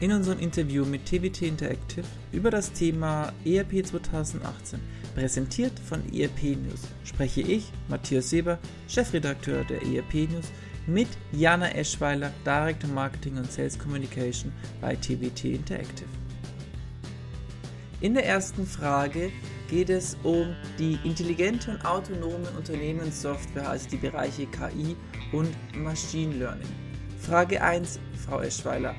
In unserem Interview mit TBT Interactive über das Thema ERP 2018, präsentiert von ERP News, spreche ich, Matthias Seber, Chefredakteur der ERP News, mit Jana Eschweiler, Director Marketing und Sales Communication bei TBT Interactive. In der ersten Frage geht es um die intelligente und autonome Unternehmenssoftware, also die Bereiche KI und Machine Learning. Frage 1, Frau Eschweiler.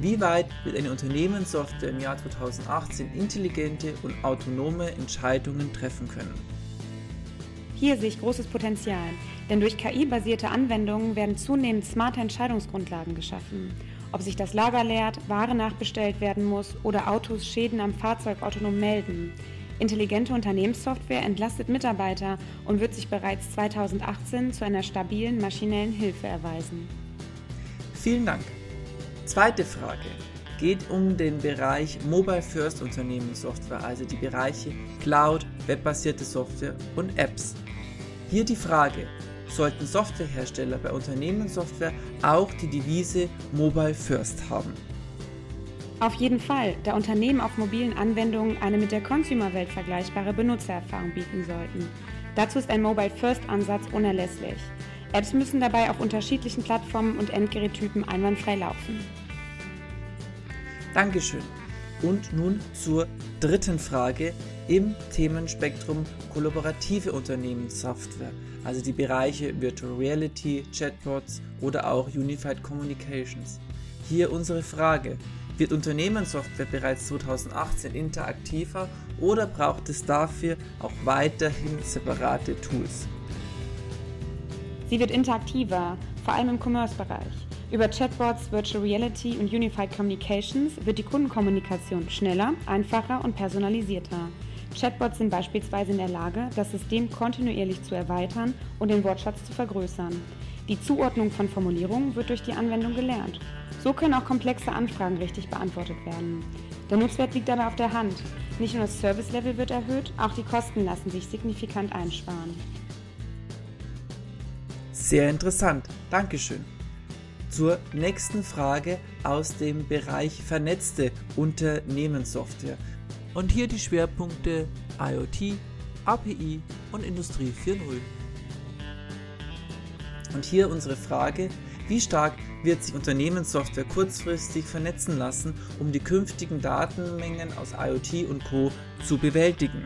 Wie weit wird eine Unternehmenssoftware im Jahr 2018 intelligente und autonome Entscheidungen treffen können? Hier sehe ich großes Potenzial, denn durch KI-basierte Anwendungen werden zunehmend smarte Entscheidungsgrundlagen geschaffen. Ob sich das Lager leert, Ware nachbestellt werden muss oder Autos Schäden am Fahrzeug autonom melden. Intelligente Unternehmenssoftware entlastet Mitarbeiter und wird sich bereits 2018 zu einer stabilen maschinellen Hilfe erweisen. Vielen Dank. Zweite Frage geht um den Bereich Mobile First Unternehmenssoftware, also die Bereiche Cloud, webbasierte Software und Apps. Hier die Frage, sollten Softwarehersteller bei Unternehmenssoftware auch die Devise Mobile First haben? Auf jeden Fall, da Unternehmen auf mobilen Anwendungen eine mit der Consumer-Welt vergleichbare Benutzererfahrung bieten sollten. Dazu ist ein Mobile First-Ansatz unerlässlich. Apps müssen dabei auf unterschiedlichen Plattformen und Endgerättypen einwandfrei laufen. Dankeschön. Und nun zur dritten Frage im Themenspektrum kollaborative Unternehmenssoftware, also die Bereiche Virtual Reality, Chatbots oder auch Unified Communications. Hier unsere Frage. Wird Unternehmenssoftware bereits 2018 interaktiver oder braucht es dafür auch weiterhin separate Tools? Sie wird interaktiver, vor allem im Commerce-Bereich. Über Chatbots, Virtual Reality und Unified Communications wird die Kundenkommunikation schneller, einfacher und personalisierter. Chatbots sind beispielsweise in der Lage, das System kontinuierlich zu erweitern und den Wortschatz zu vergrößern. Die Zuordnung von Formulierungen wird durch die Anwendung gelernt. So können auch komplexe Anfragen richtig beantwortet werden. Der Nutzwert liegt dabei auf der Hand. Nicht nur das Service-Level wird erhöht, auch die Kosten lassen sich signifikant einsparen. Sehr interessant. Dankeschön. Zur nächsten Frage aus dem Bereich vernetzte Unternehmenssoftware. Und hier die Schwerpunkte IoT, API und Industrie 4.0. Und hier unsere Frage, wie stark wird sich Unternehmenssoftware kurzfristig vernetzen lassen, um die künftigen Datenmengen aus IoT und Co zu bewältigen?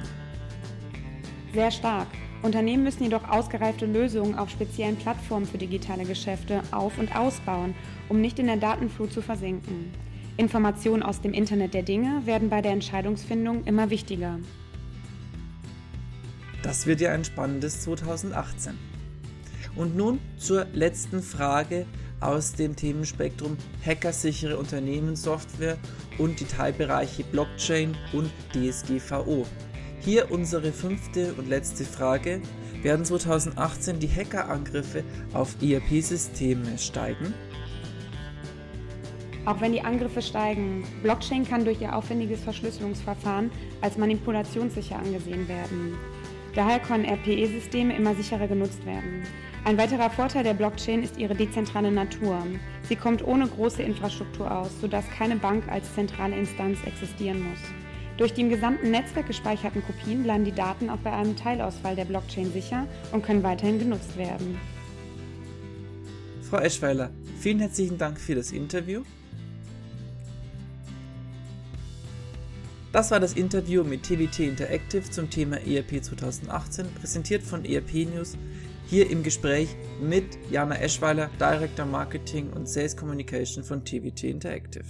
Sehr stark. Unternehmen müssen jedoch ausgereifte Lösungen auf speziellen Plattformen für digitale Geschäfte auf- und ausbauen, um nicht in der Datenflut zu versinken. Informationen aus dem Internet der Dinge werden bei der Entscheidungsfindung immer wichtiger. Das wird ja ein spannendes 2018. Und nun zur letzten Frage aus dem Themenspektrum hackersichere Unternehmenssoftware und die Teilbereiche Blockchain und DSGVO. Hier unsere fünfte und letzte Frage. Werden 2018 die Hackerangriffe auf ERP-Systeme steigen? Auch wenn die Angriffe steigen, Blockchain kann durch ihr aufwendiges Verschlüsselungsverfahren als manipulationssicher angesehen werden. Daher können RPE-Systeme immer sicherer genutzt werden. Ein weiterer Vorteil der Blockchain ist ihre dezentrale Natur. Sie kommt ohne große Infrastruktur aus, sodass keine Bank als zentrale Instanz existieren muss. Durch die im gesamten Netzwerk gespeicherten Kopien bleiben die Daten auch bei einem Teilausfall der Blockchain sicher und können weiterhin genutzt werden. Frau Eschweiler, vielen herzlichen Dank für das Interview. Das war das Interview mit TWT Interactive zum Thema ERP 2018, präsentiert von ERP News. Hier im Gespräch mit Jana Eschweiler, Director Marketing und Sales Communication von TWT Interactive.